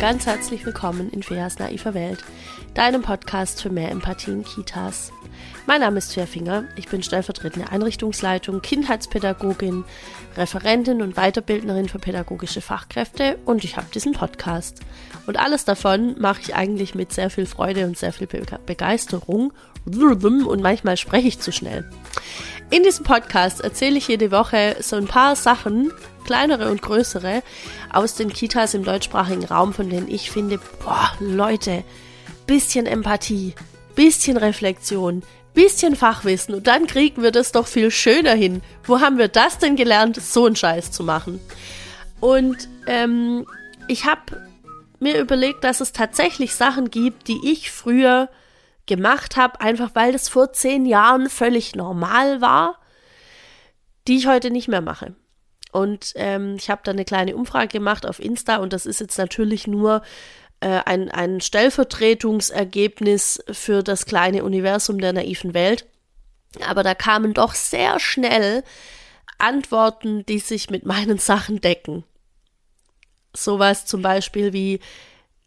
ganz herzlich willkommen in Feas naiver Welt, deinem Podcast für mehr Empathie in Kitas. Mein Name ist Finger, ich bin stellvertretende Einrichtungsleitung, Kindheitspädagogin, Referentin und Weiterbildnerin für pädagogische Fachkräfte und ich habe diesen Podcast. Und alles davon mache ich eigentlich mit sehr viel Freude und sehr viel Begeisterung und manchmal spreche ich zu schnell. In diesem Podcast erzähle ich jede Woche so ein paar Sachen, kleinere und größere, aus den Kitas im deutschsprachigen Raum, von denen ich finde, boah, Leute, bisschen Empathie, bisschen Reflexion, bisschen Fachwissen und dann kriegen wir das doch viel schöner hin. Wo haben wir das denn gelernt, so einen Scheiß zu machen? Und ähm, ich habe mir überlegt, dass es tatsächlich Sachen gibt, die ich früher gemacht habe, einfach weil das vor zehn Jahren völlig normal war, die ich heute nicht mehr mache. Und ähm, ich habe da eine kleine Umfrage gemacht auf Insta und das ist jetzt natürlich nur äh, ein, ein Stellvertretungsergebnis für das kleine Universum der naiven Welt. Aber da kamen doch sehr schnell Antworten, die sich mit meinen Sachen decken. Sowas zum Beispiel wie,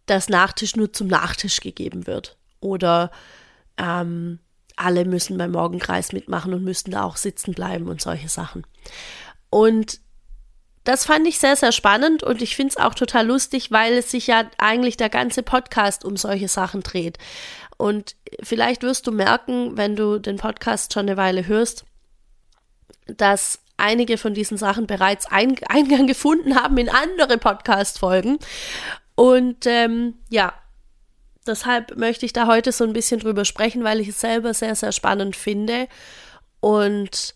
dass Nachtisch nur zum Nachtisch gegeben wird. Oder ähm, alle müssen beim Morgenkreis mitmachen und müssten da auch sitzen bleiben und solche Sachen. Und das fand ich sehr, sehr spannend und ich finde es auch total lustig, weil es sich ja eigentlich der ganze Podcast um solche Sachen dreht. Und vielleicht wirst du merken, wenn du den Podcast schon eine Weile hörst, dass einige von diesen Sachen bereits Eingang gefunden haben in andere Podcast-Folgen. Und ähm, ja, Deshalb möchte ich da heute so ein bisschen drüber sprechen, weil ich es selber sehr, sehr spannend finde. Und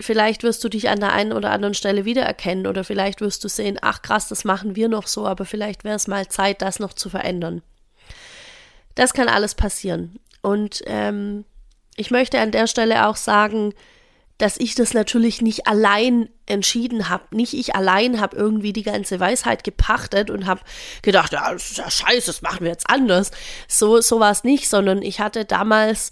vielleicht wirst du dich an der einen oder anderen Stelle wiedererkennen oder vielleicht wirst du sehen, ach krass, das machen wir noch so, aber vielleicht wäre es mal Zeit, das noch zu verändern. Das kann alles passieren. Und ähm, ich möchte an der Stelle auch sagen, dass ich das natürlich nicht allein entschieden habe. Nicht ich allein habe irgendwie die ganze Weisheit gepachtet und habe gedacht, ja, das ist ja scheiße, das machen wir jetzt anders. So, so war es nicht, sondern ich hatte damals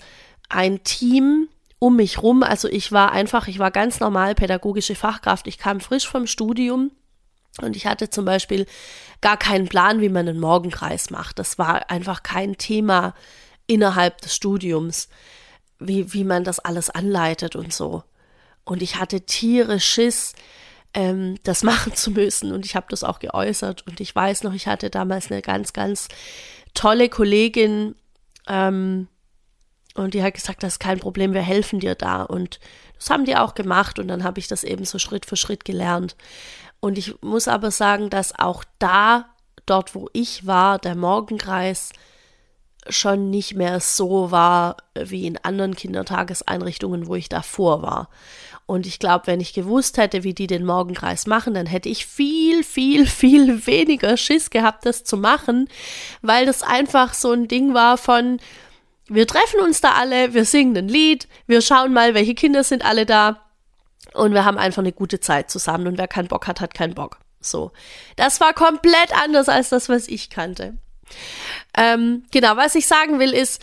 ein Team um mich rum. Also ich war einfach, ich war ganz normal pädagogische Fachkraft. Ich kam frisch vom Studium und ich hatte zum Beispiel gar keinen Plan, wie man einen Morgenkreis macht. Das war einfach kein Thema innerhalb des Studiums, wie, wie man das alles anleitet und so. Und ich hatte Tiere Schiss, ähm, das machen zu müssen. Und ich habe das auch geäußert. Und ich weiß noch, ich hatte damals eine ganz, ganz tolle Kollegin. Ähm, und die hat gesagt, das ist kein Problem, wir helfen dir da. Und das haben die auch gemacht. Und dann habe ich das eben so Schritt für Schritt gelernt. Und ich muss aber sagen, dass auch da, dort wo ich war, der Morgenkreis, schon nicht mehr so war wie in anderen Kindertageseinrichtungen, wo ich davor war. Und ich glaube, wenn ich gewusst hätte, wie die den Morgenkreis machen, dann hätte ich viel, viel, viel weniger Schiss gehabt, das zu machen, weil das einfach so ein Ding war von, wir treffen uns da alle, wir singen ein Lied, wir schauen mal, welche Kinder sind alle da und wir haben einfach eine gute Zeit zusammen und wer keinen Bock hat, hat keinen Bock. So. Das war komplett anders als das, was ich kannte. Ähm, genau, was ich sagen will, ist,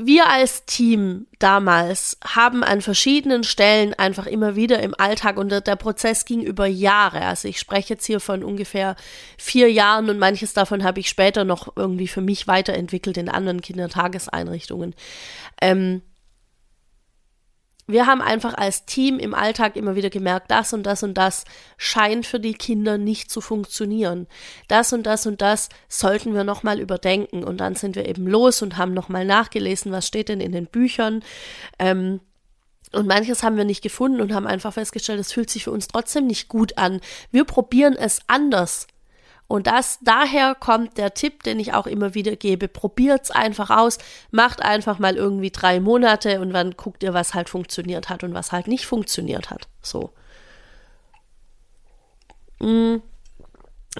wir als Team damals haben an verschiedenen Stellen einfach immer wieder im Alltag und der Prozess ging über Jahre. Also ich spreche jetzt hier von ungefähr vier Jahren und manches davon habe ich später noch irgendwie für mich weiterentwickelt in anderen Kindertageseinrichtungen. Ähm, wir haben einfach als Team im Alltag immer wieder gemerkt, das und das und das scheint für die Kinder nicht zu funktionieren. Das und das und das sollten wir nochmal überdenken. Und dann sind wir eben los und haben nochmal nachgelesen, was steht denn in den Büchern. Ähm, und manches haben wir nicht gefunden und haben einfach festgestellt, es fühlt sich für uns trotzdem nicht gut an. Wir probieren es anders. Und das, daher kommt der Tipp, den ich auch immer wieder gebe. Probiert's einfach aus. Macht einfach mal irgendwie drei Monate und dann guckt ihr, was halt funktioniert hat und was halt nicht funktioniert hat. So. Mhm.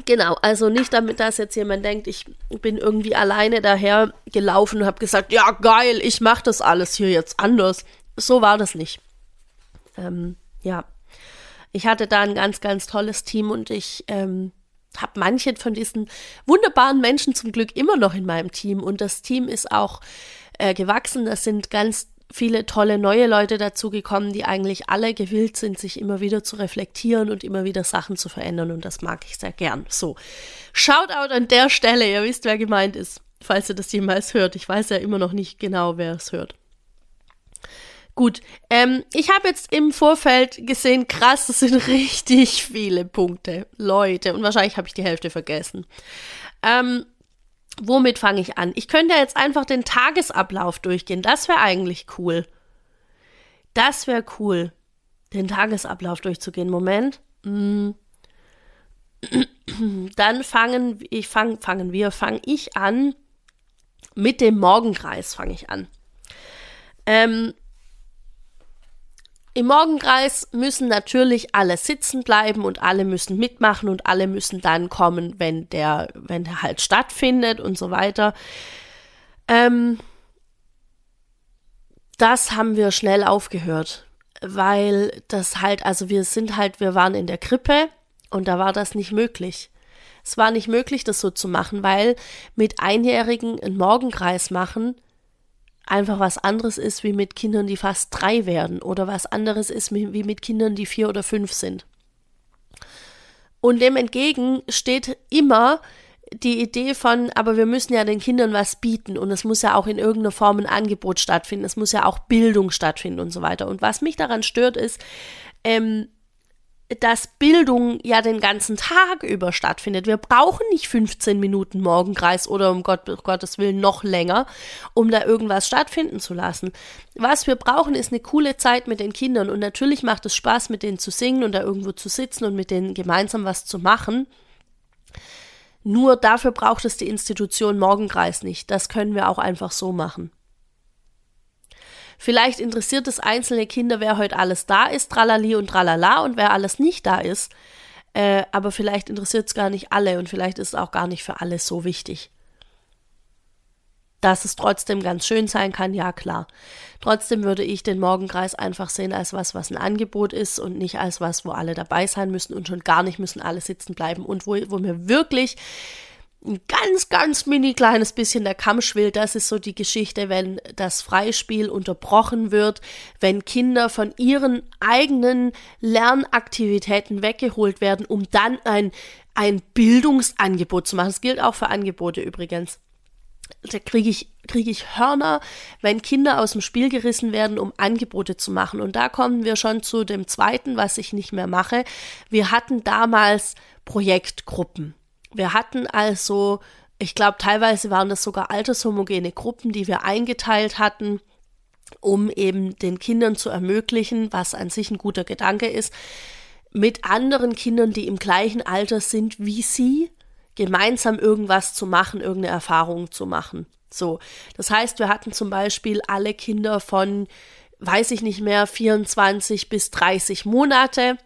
Genau, also nicht damit, dass jetzt jemand denkt, ich bin irgendwie alleine daher gelaufen und habe gesagt, ja geil, ich mache das alles hier jetzt anders. So war das nicht. Ähm, ja, ich hatte da ein ganz, ganz tolles Team und ich ähm, habe manche von diesen wunderbaren Menschen zum Glück immer noch in meinem Team und das Team ist auch äh, gewachsen. Das sind ganz viele tolle neue Leute dazugekommen, die eigentlich alle gewillt sind, sich immer wieder zu reflektieren und immer wieder Sachen zu verändern. Und das mag ich sehr gern. So, Shoutout an der Stelle. Ihr wisst, wer gemeint ist, falls ihr das jemals hört. Ich weiß ja immer noch nicht genau, wer es hört. Gut, ähm, ich habe jetzt im Vorfeld gesehen, krass, das sind richtig viele Punkte, Leute, und wahrscheinlich habe ich die Hälfte vergessen. Ähm, womit fange ich an? Ich könnte jetzt einfach den Tagesablauf durchgehen. Das wäre eigentlich cool. Das wäre cool, den Tagesablauf durchzugehen. Moment. Mm. Dann fangen, ich fang, fangen wir, fange ich an mit dem Morgenkreis. Fange ich an. Ähm, im Morgenkreis müssen natürlich alle sitzen bleiben und alle müssen mitmachen und alle müssen dann kommen, wenn der, wenn der halt stattfindet und so weiter. Ähm, das haben wir schnell aufgehört, weil das halt, also wir sind halt, wir waren in der Krippe und da war das nicht möglich. Es war nicht möglich, das so zu machen, weil mit Einjährigen einen Morgenkreis machen einfach was anderes ist wie mit Kindern, die fast drei werden oder was anderes ist wie mit Kindern, die vier oder fünf sind. Und dem entgegen steht immer die Idee von, aber wir müssen ja den Kindern was bieten und es muss ja auch in irgendeiner Form ein Angebot stattfinden, es muss ja auch Bildung stattfinden und so weiter. Und was mich daran stört, ist, ähm, dass Bildung ja den ganzen Tag über stattfindet. Wir brauchen nicht 15 Minuten Morgenkreis oder um Gott, um Gottes Willen noch länger, um da irgendwas stattfinden zu lassen. Was wir brauchen, ist eine coole Zeit mit den Kindern und natürlich macht es Spaß, mit denen zu singen und da irgendwo zu sitzen und mit denen gemeinsam was zu machen. Nur dafür braucht es die Institution Morgenkreis nicht. Das können wir auch einfach so machen. Vielleicht interessiert es einzelne Kinder, wer heute alles da ist, tralali und tralala, und wer alles nicht da ist. Äh, aber vielleicht interessiert es gar nicht alle und vielleicht ist es auch gar nicht für alle so wichtig. Dass es trotzdem ganz schön sein kann, ja klar. Trotzdem würde ich den Morgenkreis einfach sehen als was, was ein Angebot ist und nicht als was, wo alle dabei sein müssen und schon gar nicht müssen alle sitzen bleiben und wo, wo mir wirklich ein ganz, ganz mini kleines bisschen der Kamm schwillt. Das ist so die Geschichte, wenn das Freispiel unterbrochen wird, wenn Kinder von ihren eigenen Lernaktivitäten weggeholt werden, um dann ein, ein Bildungsangebot zu machen. Das gilt auch für Angebote übrigens. Da kriege ich, kriege ich Hörner, wenn Kinder aus dem Spiel gerissen werden, um Angebote zu machen. Und da kommen wir schon zu dem zweiten, was ich nicht mehr mache. Wir hatten damals Projektgruppen. Wir hatten also, ich glaube, teilweise waren das sogar altershomogene Gruppen, die wir eingeteilt hatten, um eben den Kindern zu ermöglichen, was an sich ein guter Gedanke ist, mit anderen Kindern, die im gleichen Alter sind wie sie, gemeinsam irgendwas zu machen, irgendeine Erfahrung zu machen. So, das heißt, wir hatten zum Beispiel alle Kinder von, weiß ich nicht mehr, 24 bis 30 Monate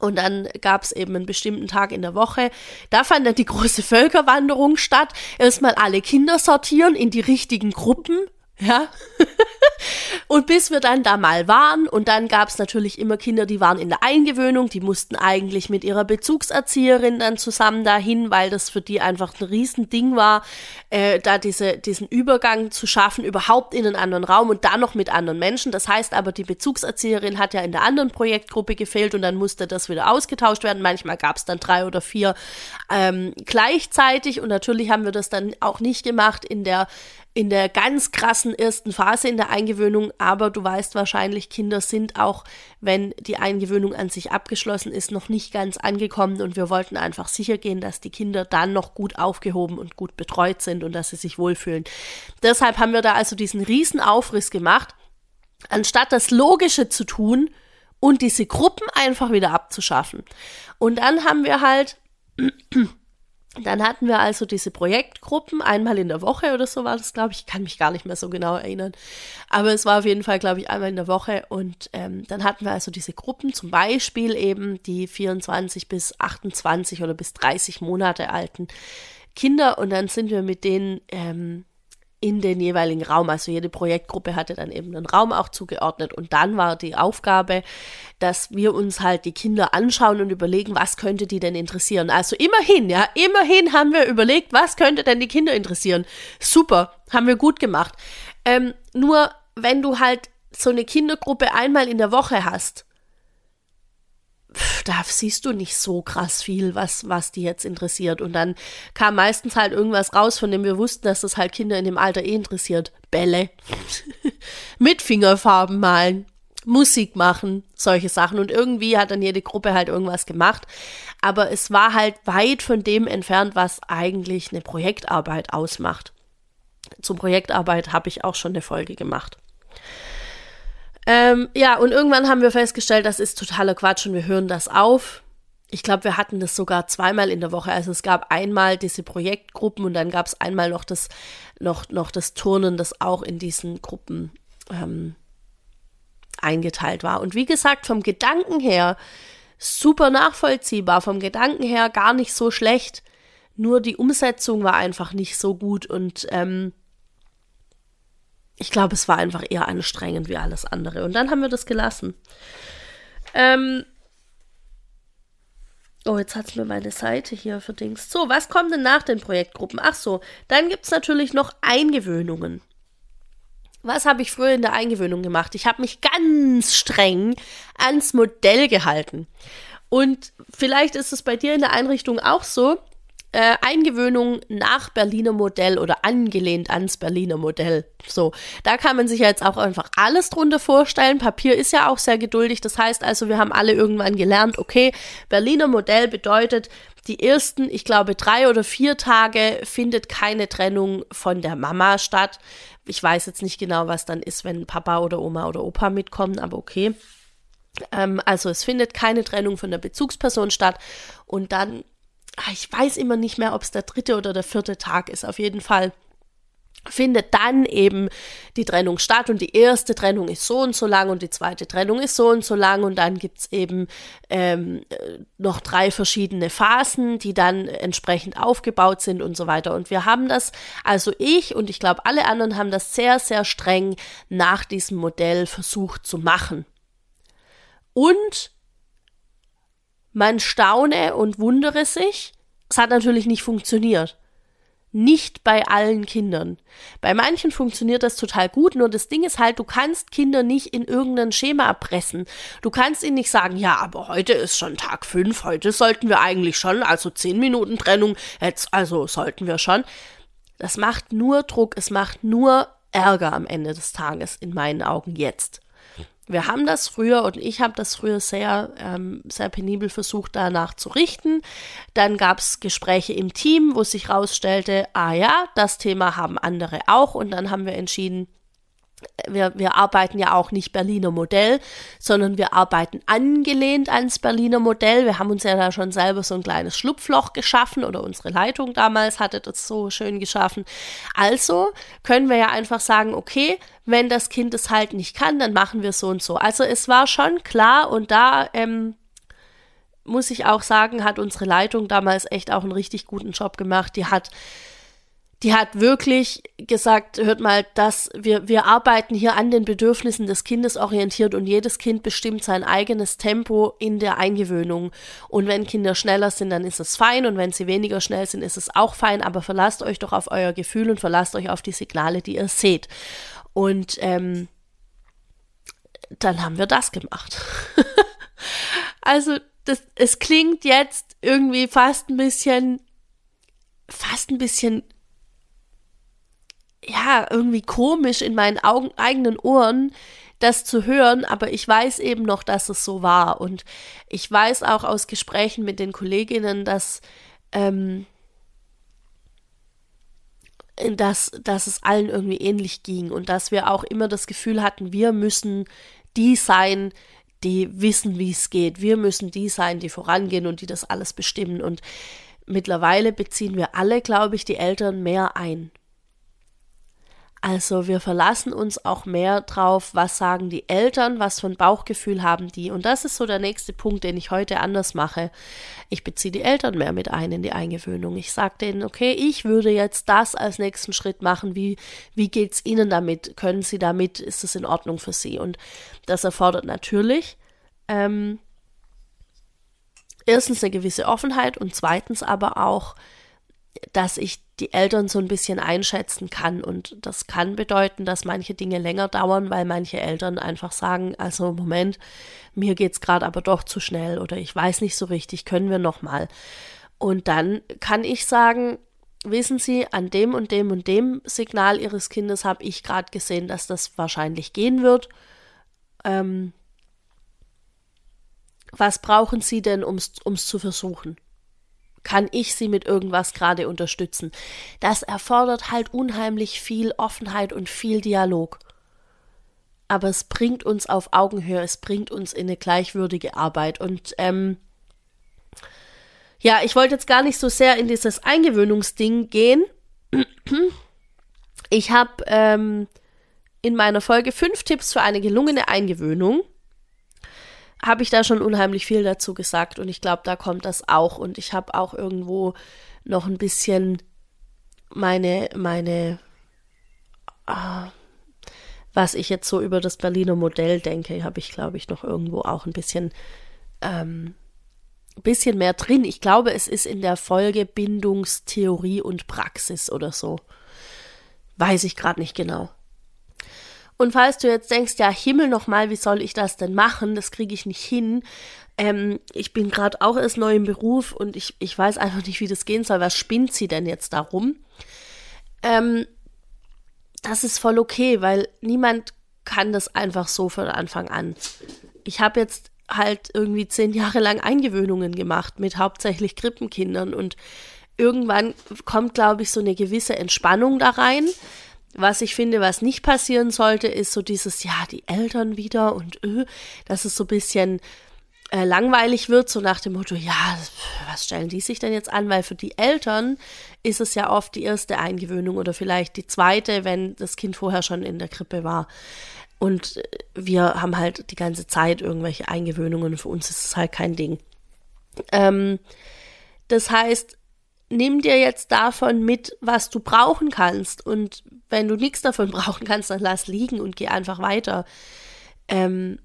und dann gab es eben einen bestimmten Tag in der Woche. Da fand dann die große Völkerwanderung statt. Erstmal alle Kinder sortieren in die richtigen Gruppen. Ja. und bis wir dann da mal waren, und dann gab es natürlich immer Kinder, die waren in der Eingewöhnung, die mussten eigentlich mit ihrer Bezugserzieherin dann zusammen dahin, weil das für die einfach ein Riesending war, äh, da diese, diesen Übergang zu schaffen, überhaupt in einen anderen Raum und dann noch mit anderen Menschen. Das heißt aber, die Bezugserzieherin hat ja in der anderen Projektgruppe gefehlt und dann musste das wieder ausgetauscht werden. Manchmal gab es dann drei oder vier ähm, gleichzeitig und natürlich haben wir das dann auch nicht gemacht in der in der ganz krassen ersten Phase in der Eingewöhnung, aber du weißt wahrscheinlich, Kinder sind auch, wenn die Eingewöhnung an sich abgeschlossen ist, noch nicht ganz angekommen und wir wollten einfach sicher gehen, dass die Kinder dann noch gut aufgehoben und gut betreut sind und dass sie sich wohlfühlen. Deshalb haben wir da also diesen riesen Aufriss gemacht, anstatt das Logische zu tun und diese Gruppen einfach wieder abzuschaffen. Und dann haben wir halt dann hatten wir also diese Projektgruppen, einmal in der Woche oder so war das, glaube ich. Ich kann mich gar nicht mehr so genau erinnern. Aber es war auf jeden Fall, glaube ich, einmal in der Woche. Und ähm, dann hatten wir also diese Gruppen, zum Beispiel eben die 24 bis 28 oder bis 30 Monate alten Kinder. Und dann sind wir mit denen ähm, in den jeweiligen Raum. Also jede Projektgruppe hatte dann eben einen Raum auch zugeordnet. Und dann war die Aufgabe, dass wir uns halt die Kinder anschauen und überlegen, was könnte die denn interessieren. Also immerhin, ja, immerhin haben wir überlegt, was könnte denn die Kinder interessieren. Super, haben wir gut gemacht. Ähm, nur wenn du halt so eine Kindergruppe einmal in der Woche hast, da siehst du nicht so krass viel, was, was die jetzt interessiert. Und dann kam meistens halt irgendwas raus, von dem wir wussten, dass das halt Kinder in dem Alter eh interessiert. Bälle. Mit Fingerfarben malen. Musik machen, solche Sachen. Und irgendwie hat dann jede Gruppe halt irgendwas gemacht. Aber es war halt weit von dem entfernt, was eigentlich eine Projektarbeit ausmacht. Zum Projektarbeit habe ich auch schon eine Folge gemacht. Ähm, ja, und irgendwann haben wir festgestellt, das ist totaler Quatsch und wir hören das auf. Ich glaube, wir hatten das sogar zweimal in der Woche. Also es gab einmal diese Projektgruppen und dann gab es einmal noch das, noch, noch das Turnen, das auch in diesen Gruppen ähm, eingeteilt war. Und wie gesagt, vom Gedanken her super nachvollziehbar, vom Gedanken her gar nicht so schlecht. Nur die Umsetzung war einfach nicht so gut und ähm, ich glaube, es war einfach eher anstrengend wie alles andere. Und dann haben wir das gelassen. Ähm oh, jetzt hat es mir meine Seite hier verdingst. So, was kommt denn nach den Projektgruppen? Ach so, dann gibt es natürlich noch Eingewöhnungen. Was habe ich früher in der Eingewöhnung gemacht? Ich habe mich ganz streng ans Modell gehalten. Und vielleicht ist es bei dir in der Einrichtung auch so äh, Eingewöhnung nach Berliner Modell oder angelehnt ans Berliner Modell. So, da kann man sich ja jetzt auch einfach alles drunter vorstellen. Papier ist ja auch sehr geduldig. Das heißt also, wir haben alle irgendwann gelernt, okay, Berliner Modell bedeutet, die ersten, ich glaube, drei oder vier Tage findet keine Trennung von der Mama statt. Ich weiß jetzt nicht genau, was dann ist, wenn Papa oder Oma oder Opa mitkommen, aber okay. Ähm, also es findet keine Trennung von der Bezugsperson statt und dann ich weiß immer nicht mehr, ob es der dritte oder der vierte Tag ist. Auf jeden Fall findet dann eben die Trennung statt und die erste Trennung ist so und so lang und die zweite Trennung ist so und so lang und dann gibt es eben ähm, noch drei verschiedene Phasen, die dann entsprechend aufgebaut sind und so weiter. Und wir haben das, also ich und ich glaube alle anderen haben das sehr, sehr streng nach diesem Modell versucht zu machen. Und man staune und wundere sich. Es hat natürlich nicht funktioniert. Nicht bei allen Kindern. Bei manchen funktioniert das total gut, nur das Ding ist halt, du kannst Kinder nicht in irgendein Schema erpressen. Du kannst ihnen nicht sagen, ja, aber heute ist schon Tag fünf, heute sollten wir eigentlich schon, also zehn Minuten Trennung, jetzt, also sollten wir schon. Das macht nur Druck, es macht nur Ärger am Ende des Tages, in meinen Augen jetzt. Wir haben das früher und ich habe das früher sehr, ähm, sehr penibel versucht, danach zu richten. Dann gab es Gespräche im Team, wo sich herausstellte, ah ja, das Thema haben andere auch. Und dann haben wir entschieden, wir, wir arbeiten ja auch nicht Berliner Modell, sondern wir arbeiten angelehnt ans Berliner Modell. Wir haben uns ja da schon selber so ein kleines Schlupfloch geschaffen oder unsere Leitung damals hatte das so schön geschaffen. Also können wir ja einfach sagen, okay, wenn das Kind es halt nicht kann, dann machen wir so und so. Also es war schon klar und da ähm, muss ich auch sagen, hat unsere Leitung damals echt auch einen richtig guten Job gemacht. Die hat die hat wirklich gesagt, hört mal, dass wir, wir arbeiten hier an den Bedürfnissen des Kindes orientiert und jedes Kind bestimmt sein eigenes Tempo in der Eingewöhnung. Und wenn Kinder schneller sind, dann ist es fein und wenn sie weniger schnell sind, ist es auch fein, aber verlasst euch doch auf euer Gefühl und verlasst euch auf die Signale, die ihr seht. Und ähm, dann haben wir das gemacht. also das, es klingt jetzt irgendwie fast ein bisschen, fast ein bisschen ja, irgendwie komisch in meinen Augen, eigenen Ohren, das zu hören, aber ich weiß eben noch, dass es so war. Und ich weiß auch aus Gesprächen mit den Kolleginnen, dass, ähm, dass, dass es allen irgendwie ähnlich ging und dass wir auch immer das Gefühl hatten, wir müssen die sein, die wissen, wie es geht. Wir müssen die sein, die vorangehen und die das alles bestimmen. Und mittlerweile beziehen wir alle, glaube ich, die Eltern mehr ein. Also wir verlassen uns auch mehr drauf, was sagen die Eltern, was für ein Bauchgefühl haben die. Und das ist so der nächste Punkt, den ich heute anders mache. Ich beziehe die Eltern mehr mit ein in die Eingewöhnung. Ich sage denen, okay, ich würde jetzt das als nächsten Schritt machen. Wie, wie geht's Ihnen damit? Können Sie damit? Ist es in Ordnung für Sie? Und das erfordert natürlich ähm, erstens eine gewisse Offenheit und zweitens aber auch, dass ich die Eltern so ein bisschen einschätzen kann. Und das kann bedeuten, dass manche Dinge länger dauern, weil manche Eltern einfach sagen, also Moment, mir geht's gerade aber doch zu schnell oder ich weiß nicht so richtig, können wir noch mal. Und dann kann ich sagen, wissen Sie, an dem und dem und dem Signal Ihres Kindes habe ich gerade gesehen, dass das wahrscheinlich gehen wird. Ähm, was brauchen Sie denn, um es zu versuchen? Kann ich Sie mit irgendwas gerade unterstützen? Das erfordert halt unheimlich viel Offenheit und viel Dialog. Aber es bringt uns auf Augenhöhe, es bringt uns in eine gleichwürdige Arbeit. Und ähm, ja, ich wollte jetzt gar nicht so sehr in dieses Eingewöhnungsding gehen. Ich habe ähm, in meiner Folge fünf Tipps für eine gelungene Eingewöhnung habe ich da schon unheimlich viel dazu gesagt und ich glaube, da kommt das auch und ich habe auch irgendwo noch ein bisschen meine meine ah, was ich jetzt so über das Berliner Modell denke, habe ich glaube ich noch irgendwo auch ein bisschen ähm, bisschen mehr drin. Ich glaube, es ist in der Folge Bindungstheorie und Praxis oder so. Weiß ich gerade nicht genau. Und falls du jetzt denkst, ja, Himmel nochmal, wie soll ich das denn machen? Das kriege ich nicht hin. Ähm, ich bin gerade auch erst neu im Beruf und ich, ich weiß einfach nicht, wie das gehen soll. Was spinnt sie denn jetzt darum? Ähm, das ist voll okay, weil niemand kann das einfach so von Anfang an. Ich habe jetzt halt irgendwie zehn Jahre lang Eingewöhnungen gemacht mit hauptsächlich Krippenkindern und irgendwann kommt, glaube ich, so eine gewisse Entspannung da rein was ich finde, was nicht passieren sollte, ist so dieses, ja, die Eltern wieder und öh, dass es so ein bisschen äh, langweilig wird, so nach dem Motto, ja, was stellen die sich denn jetzt an? Weil für die Eltern ist es ja oft die erste Eingewöhnung oder vielleicht die zweite, wenn das Kind vorher schon in der Krippe war. Und äh, wir haben halt die ganze Zeit irgendwelche Eingewöhnungen. Für uns ist es halt kein Ding. Ähm, das heißt, nimm dir jetzt davon mit, was du brauchen kannst. Und wenn du nichts davon brauchen kannst, dann lass liegen und geh einfach weiter. Ähm,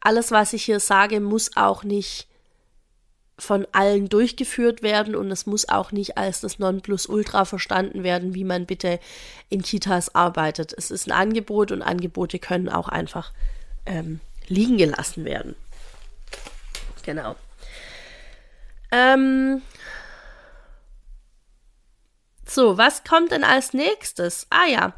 alles, was ich hier sage, muss auch nicht von allen durchgeführt werden und es muss auch nicht als das Nonplusultra verstanden werden, wie man bitte in Kitas arbeitet. Es ist ein Angebot und Angebote können auch einfach ähm, liegen gelassen werden. Genau. Ähm, so, was kommt denn als nächstes? Ah ja,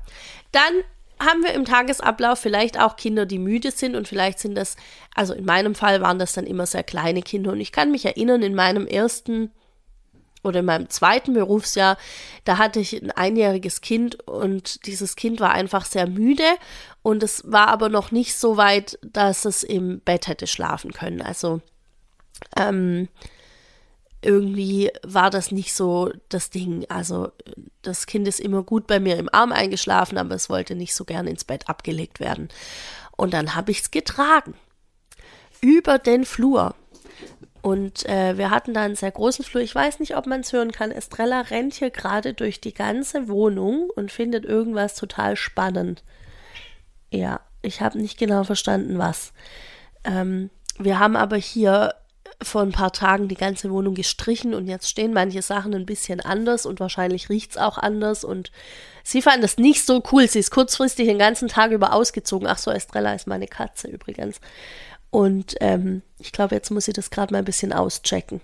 dann haben wir im Tagesablauf vielleicht auch Kinder, die müde sind und vielleicht sind das, also in meinem Fall waren das dann immer sehr kleine Kinder und ich kann mich erinnern, in meinem ersten oder in meinem zweiten Berufsjahr, da hatte ich ein einjähriges Kind und dieses Kind war einfach sehr müde und es war aber noch nicht so weit, dass es im Bett hätte schlafen können. Also ähm, irgendwie war das nicht so das Ding. Also das Kind ist immer gut bei mir im Arm eingeschlafen, aber es wollte nicht so gerne ins Bett abgelegt werden. Und dann habe ich es getragen. Über den Flur. Und äh, wir hatten da einen sehr großen Flur. Ich weiß nicht, ob man es hören kann. Estrella rennt hier gerade durch die ganze Wohnung und findet irgendwas total spannend. Ja, ich habe nicht genau verstanden, was. Ähm, wir haben aber hier vor ein paar Tagen die ganze Wohnung gestrichen und jetzt stehen manche Sachen ein bisschen anders und wahrscheinlich riecht es auch anders und sie fand das nicht so cool. Sie ist kurzfristig den ganzen Tag über ausgezogen. Ach so, Estrella ist meine Katze übrigens. Und ähm, ich glaube, jetzt muss sie das gerade mal ein bisschen auschecken.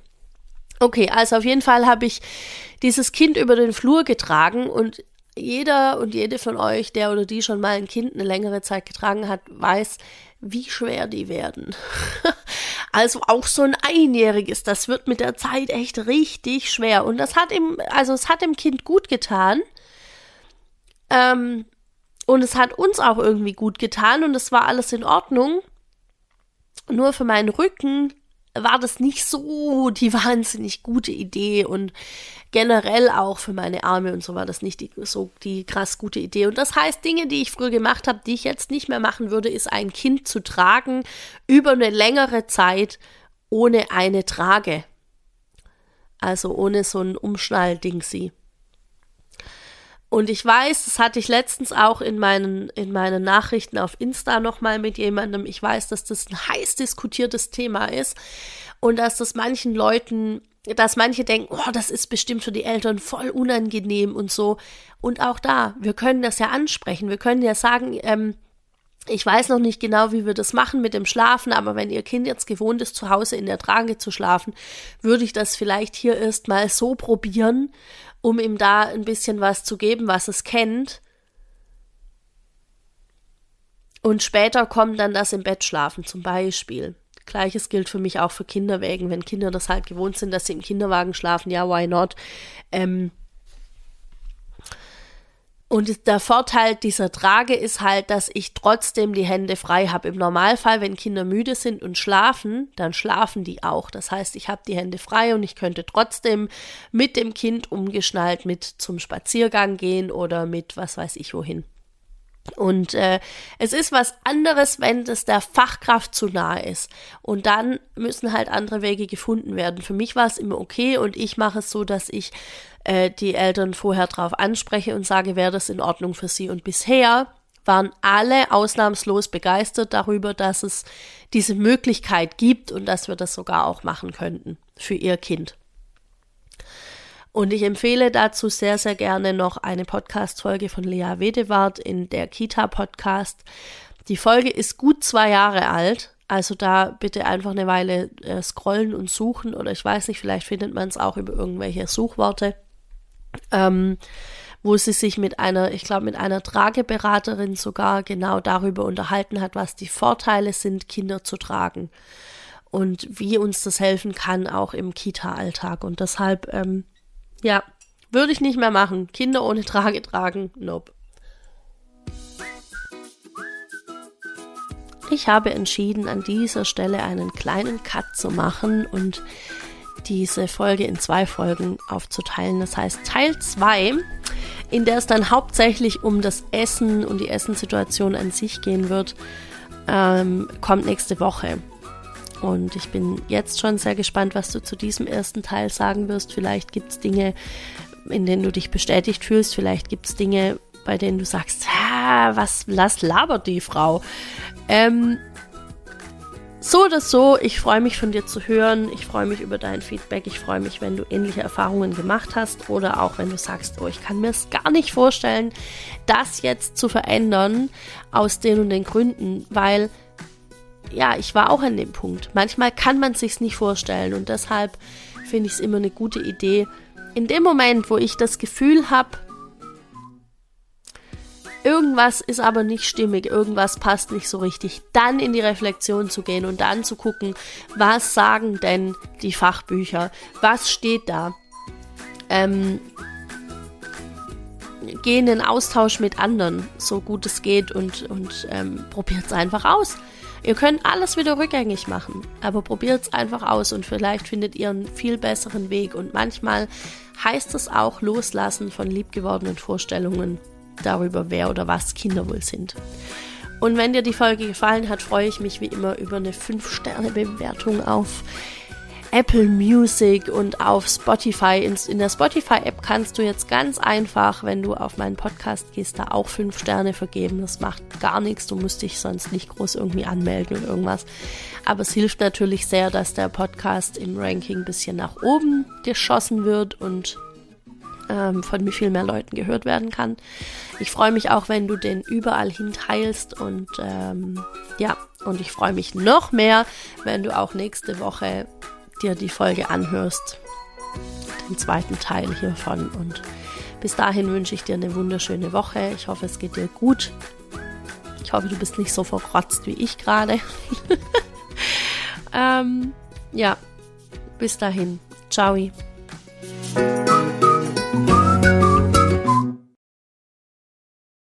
Okay, also auf jeden Fall habe ich dieses Kind über den Flur getragen und jeder und jede von euch, der oder die schon mal ein Kind eine längere Zeit getragen hat, weiß, wie schwer die werden. also auch so ein Einjähriges, das wird mit der Zeit echt richtig schwer. Und das hat ihm, also es hat dem Kind gut getan. Ähm, und es hat uns auch irgendwie gut getan und es war alles in Ordnung. Nur für meinen Rücken war das nicht so die wahnsinnig gute Idee und generell auch für meine Arme und so war das nicht die, so die krass gute Idee. Und das heißt, Dinge, die ich früher gemacht habe, die ich jetzt nicht mehr machen würde, ist ein Kind zu tragen über eine längere Zeit ohne eine Trage. Also ohne so ein Umschnallding sie. Und ich weiß, das hatte ich letztens auch in meinen, in meinen Nachrichten auf Insta nochmal mit jemandem. Ich weiß, dass das ein heiß diskutiertes Thema ist und dass das manchen Leuten dass manche denken, oh, das ist bestimmt für die Eltern voll unangenehm und so. Und auch da, wir können das ja ansprechen. Wir können ja sagen, ähm, ich weiß noch nicht genau, wie wir das machen mit dem Schlafen, aber wenn Ihr Kind jetzt gewohnt ist, zu Hause in der Trage zu schlafen, würde ich das vielleicht hier erst mal so probieren, um ihm da ein bisschen was zu geben, was es kennt. Und später kommt dann das im Bett schlafen zum Beispiel. Gleiches gilt für mich auch für Kinderwägen. Wenn Kinder das halt gewohnt sind, dass sie im Kinderwagen schlafen, ja, why not? Ähm, und der Vorteil dieser Trage ist halt, dass ich trotzdem die Hände frei habe. Im Normalfall, wenn Kinder müde sind und schlafen, dann schlafen die auch. Das heißt, ich habe die Hände frei und ich könnte trotzdem mit dem Kind umgeschnallt mit zum Spaziergang gehen oder mit was weiß ich wohin. Und äh, es ist was anderes, wenn das der Fachkraft zu nahe ist. Und dann müssen halt andere Wege gefunden werden. Für mich war es immer okay und ich mache es so, dass ich äh, die Eltern vorher drauf anspreche und sage, wäre das in Ordnung für sie. Und bisher waren alle ausnahmslos begeistert darüber, dass es diese Möglichkeit gibt und dass wir das sogar auch machen könnten für ihr Kind. Und ich empfehle dazu sehr, sehr gerne noch eine Podcast-Folge von Lea Wedewart in der Kita-Podcast. Die Folge ist gut zwei Jahre alt. Also da bitte einfach eine Weile äh, scrollen und suchen oder ich weiß nicht, vielleicht findet man es auch über irgendwelche Suchworte, ähm, wo sie sich mit einer, ich glaube, mit einer Trageberaterin sogar genau darüber unterhalten hat, was die Vorteile sind, Kinder zu tragen und wie uns das helfen kann, auch im Kita-Alltag. Und deshalb ähm, ja, würde ich nicht mehr machen. Kinder ohne Trage tragen, nope. Ich habe entschieden, an dieser Stelle einen kleinen Cut zu machen und diese Folge in zwei Folgen aufzuteilen. Das heißt Teil 2, in der es dann hauptsächlich um das Essen und die Essenssituation an sich gehen wird, ähm, kommt nächste Woche. Und ich bin jetzt schon sehr gespannt, was du zu diesem ersten Teil sagen wirst. Vielleicht gibt es Dinge, in denen du dich bestätigt fühlst. Vielleicht gibt es Dinge, bei denen du sagst, was, was labert die Frau? Ähm, so oder so, ich freue mich von dir zu hören. Ich freue mich über dein Feedback. Ich freue mich, wenn du ähnliche Erfahrungen gemacht hast oder auch wenn du sagst, oh, ich kann mir es gar nicht vorstellen, das jetzt zu verändern aus den und den Gründen, weil ja, ich war auch an dem Punkt. Manchmal kann man sich's nicht vorstellen und deshalb finde ich es immer eine gute Idee. In dem Moment, wo ich das Gefühl habe, irgendwas ist aber nicht stimmig, irgendwas passt nicht so richtig, dann in die Reflexion zu gehen und dann zu gucken, was sagen denn die Fachbücher, was steht da. Ähm, geh in den Austausch mit anderen, so gut es geht und, und ähm, probiert es einfach aus. Ihr könnt alles wieder rückgängig machen, aber probiert es einfach aus und vielleicht findet ihr einen viel besseren Weg. Und manchmal heißt es auch loslassen von liebgewordenen Vorstellungen darüber, wer oder was Kinder wohl sind. Und wenn dir die Folge gefallen hat, freue ich mich wie immer über eine 5-Sterne-Bewertung auf Apple Music und auf Spotify. In, der Spotify-App kannst du jetzt ganz einfach, wenn du auf meinen Podcast gehst, da auch fünf Sterne vergeben. Das macht gar nichts. Du musst dich sonst nicht groß irgendwie anmelden oder irgendwas. Aber es hilft natürlich sehr, dass der Podcast im Ranking ein bisschen nach oben geschossen wird und ähm, von viel mehr Leuten gehört werden kann. Ich freue mich auch, wenn du den überall hin teilst und ähm, ja, und ich freue mich noch mehr, wenn du auch nächste Woche dir die Folge anhörst. Den zweiten Teil hiervon. Und bis dahin wünsche ich dir eine wunderschöne Woche. Ich hoffe, es geht dir gut. Ich hoffe, du bist nicht so verkrotzt wie ich gerade. ähm, ja, bis dahin. Ciao.